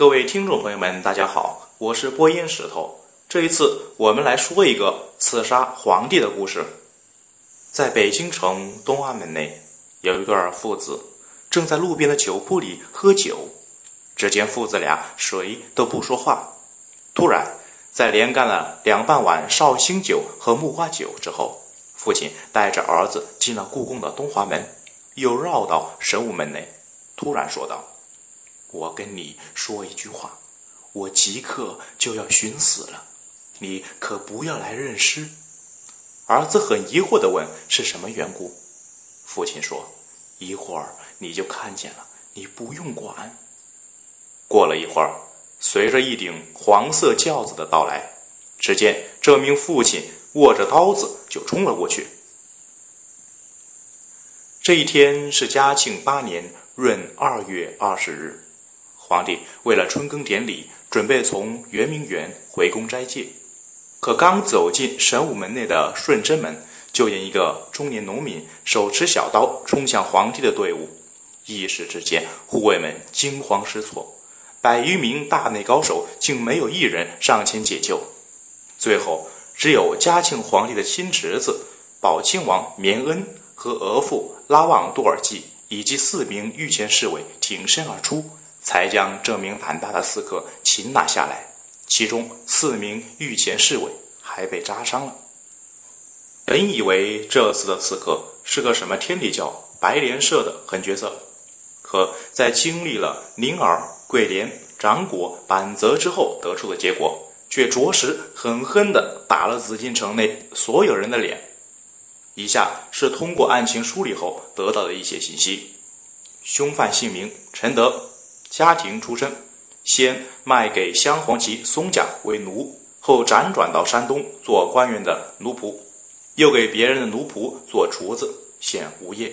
各位听众朋友们，大家好，我是播音石头。这一次我们来说一个刺杀皇帝的故事。在北京城东安门内，有一对父子正在路边的酒铺里喝酒。只见父子俩谁都不说话。突然，在连干了两半碗绍兴酒和木瓜酒之后，父亲带着儿子进了故宫的东华门，又绕到神武门内，突然说道。我跟你说一句话，我即刻就要寻死了，你可不要来认尸。儿子很疑惑地问：“是什么缘故？”父亲说：“一会儿你就看见了，你不用管。”过了一会儿，随着一顶黄色轿子的到来，只见这名父亲握着刀子就冲了过去。这一天是嘉庆八年闰二月二十日。皇帝为了春耕典礼，准备从圆明园回宫斋戒，可刚走进神武门内的顺贞门，就见一个中年农民手持小刀冲向皇帝的队伍。一时之间，护卫们惊慌失措，百余名大内高手竟没有一人上前解救。最后，只有嘉庆皇帝的亲侄子宝亲王绵恩和额驸拉旺多尔济以及四名御前侍卫挺身而出。才将这名胆大的刺客擒拿下来，其中四名御前侍卫还被扎伤了。本以为这次的刺客是个什么天地教白莲社的狠角色，可在经历了宁儿、桂莲、掌果、板泽之后得出的结果，却着实狠狠地打了紫禁城内所有人的脸。以下是通过案情梳理后得到的一些信息：凶犯姓名陈德。家庭出身，先卖给镶黄旗松甲为奴，后辗转到山东做官员的奴仆，又给别人的奴仆做厨子，现无业。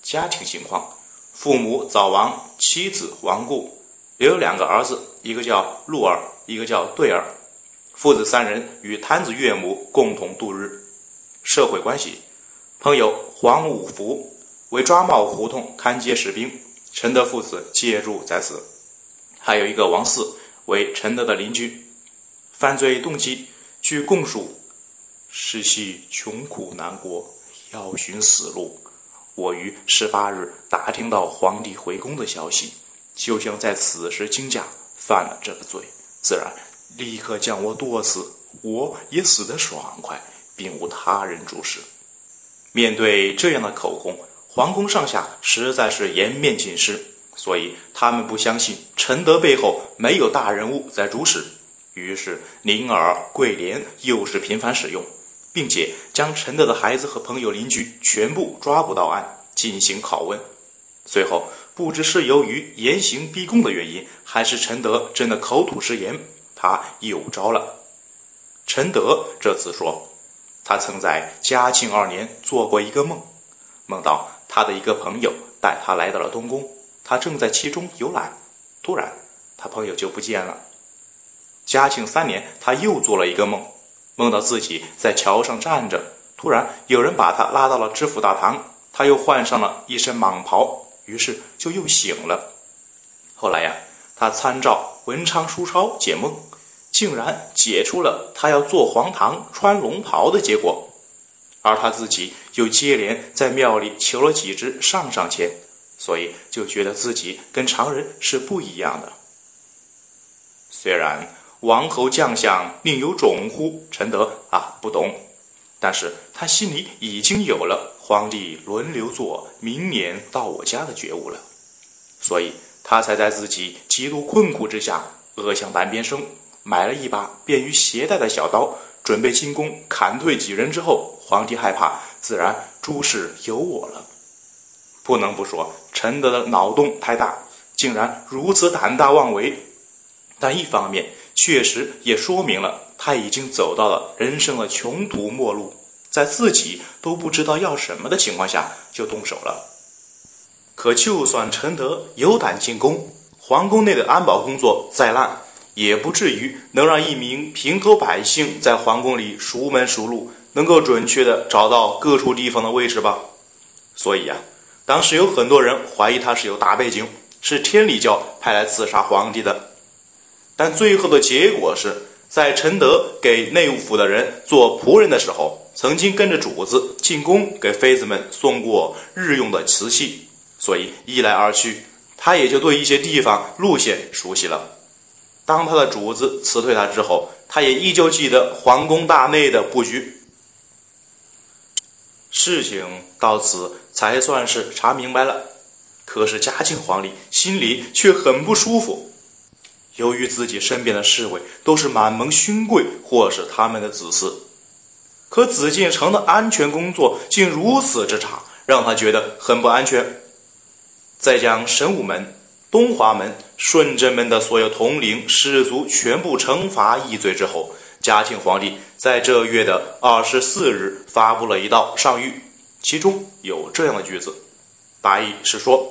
家庭情况：父母早亡，妻子亡故，留有两个儿子，一个叫陆儿，一个叫对儿。父子三人与摊子岳母共同度日。社会关系：朋友黄五福为抓帽胡同看街士兵。陈德父子借住在此，还有一个王四为陈德的邻居。犯罪动机据供述，世系穷苦难过，要寻死路。我于十八日打听到皇帝回宫的消息，就像在此时惊驾，犯了这个罪，自然立刻将我剁死，我也死得爽快，并无他人主事。面对这样的口供。皇宫上下实在是颜面尽失，所以他们不相信陈德背后没有大人物在主使。于是宁儿、桂莲又是频繁使用，并且将陈德的孩子和朋友、邻居全部抓捕到案进行拷问。最后不知是由于严刑逼供的原因，还是陈德真的口吐实言，他有招了。陈德这次说，他曾在嘉庆二年做过一个梦，梦到。他的一个朋友带他来到了东宫，他正在其中游览，突然他朋友就不见了。嘉庆三年，他又做了一个梦，梦到自己在桥上站着，突然有人把他拉到了知府大堂，他又换上了一身蟒袍，于是就又醒了。后来呀，他参照文昌书抄解梦，竟然解出了他要做黄堂穿龙袍的结果。而他自己又接连在庙里求了几支上上签，所以就觉得自己跟常人是不一样的。虽然王侯将相宁有种乎？陈德啊不懂，但是他心里已经有了皇帝轮流做，明年到我家的觉悟了，所以他才在自己极度困苦之下，恶向胆边生，买了一把便于携带的小刀。准备进宫砍退几人之后，皇帝害怕，自然诸事由我了。不能不说，陈德的脑洞太大，竟然如此胆大妄为。但一方面，确实也说明了他已经走到了人生的穷途末路，在自己都不知道要什么的情况下就动手了。可就算陈德有胆进宫，皇宫内的安保工作再烂。也不至于能让一名平头百姓在皇宫里熟门熟路，能够准确的找到各处地方的位置吧。所以呀，当时有很多人怀疑他是有大背景，是天理教派来刺杀皇帝的。但最后的结果是在陈德给内务府的人做仆人的时候，曾经跟着主子进宫给妃子们送过日用的瓷器，所以一来二去，他也就对一些地方路线熟悉了。当他的主子辞退他之后，他也依旧记得皇宫大内的布局。事情到此才算是查明白了。可是嘉靖皇帝心里却很不舒服，由于自己身边的侍卫都是满蒙勋贵或是他们的子嗣，可紫禁城的安全工作竟如此之差，让他觉得很不安全。再将神武门。东华门、顺贞门的所有统领士卒全部惩罚议罪之后，嘉庆皇帝在这月的二十四日发布了一道上谕，其中有这样的句子，大意是说，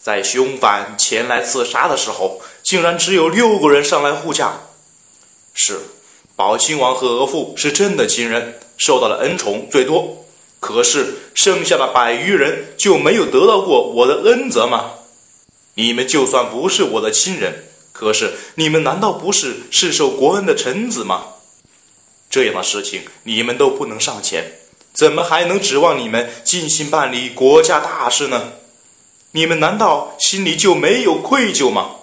在凶犯前来刺杀的时候，竟然只有六个人上来护驾。是，宝亲王和额驸是朕的亲人，受到了恩宠最多，可是剩下的百余人就没有得到过我的恩泽吗？你们就算不是我的亲人，可是你们难道不是世受国恩的臣子吗？这样的事情你们都不能上前，怎么还能指望你们尽心办理国家大事呢？你们难道心里就没有愧疚吗？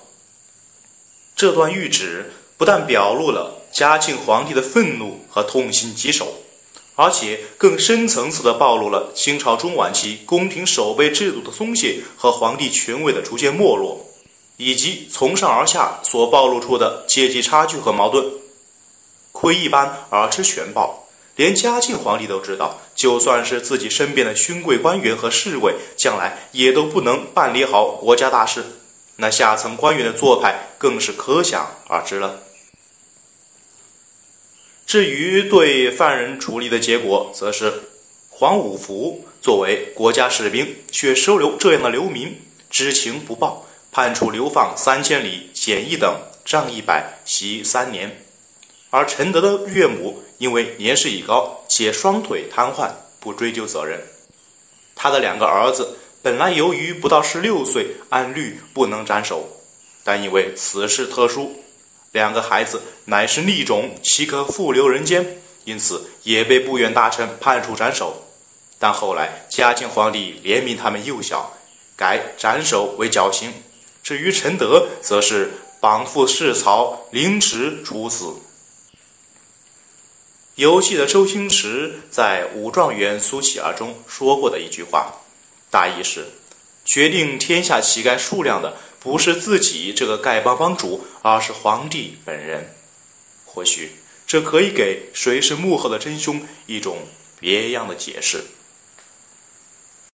这段谕旨不但表露了嘉庆皇帝的愤怒和痛心疾首。而且更深层次地暴露了清朝中晚期宫廷守备制度的松懈和皇帝权威的逐渐没落，以及从上而下所暴露出的阶级差距和矛盾。窥一斑而知全豹，连嘉靖皇帝都知道，就算是自己身边的勋贵官员和侍卫，将来也都不能办理好国家大事，那下层官员的做派更是可想而知了。至于对犯人处理的结果，则是黄五福作为国家士兵，却收留这样的流民，知情不报，判处流放三千里，减一等，杖一百，息三年。而陈德的岳母因为年事已高，且双腿瘫痪，不追究责任。他的两个儿子本来由于不到十六岁，按律不能斩首，但因为此事特殊。两个孩子乃是逆种，岂可复留人间？因此也被部院大臣判处斩首。但后来嘉靖皇帝怜悯他们幼小，改斩首为绞刑。至于陈德，则是绑缚市曹，凌迟处死。游戏的周星驰在《武状元苏乞儿》中说过的一句话，大意是：决定天下乞丐数量的。不是自己这个丐帮帮主，而是皇帝本人。或许这可以给谁是幕后的真凶一种别样的解释。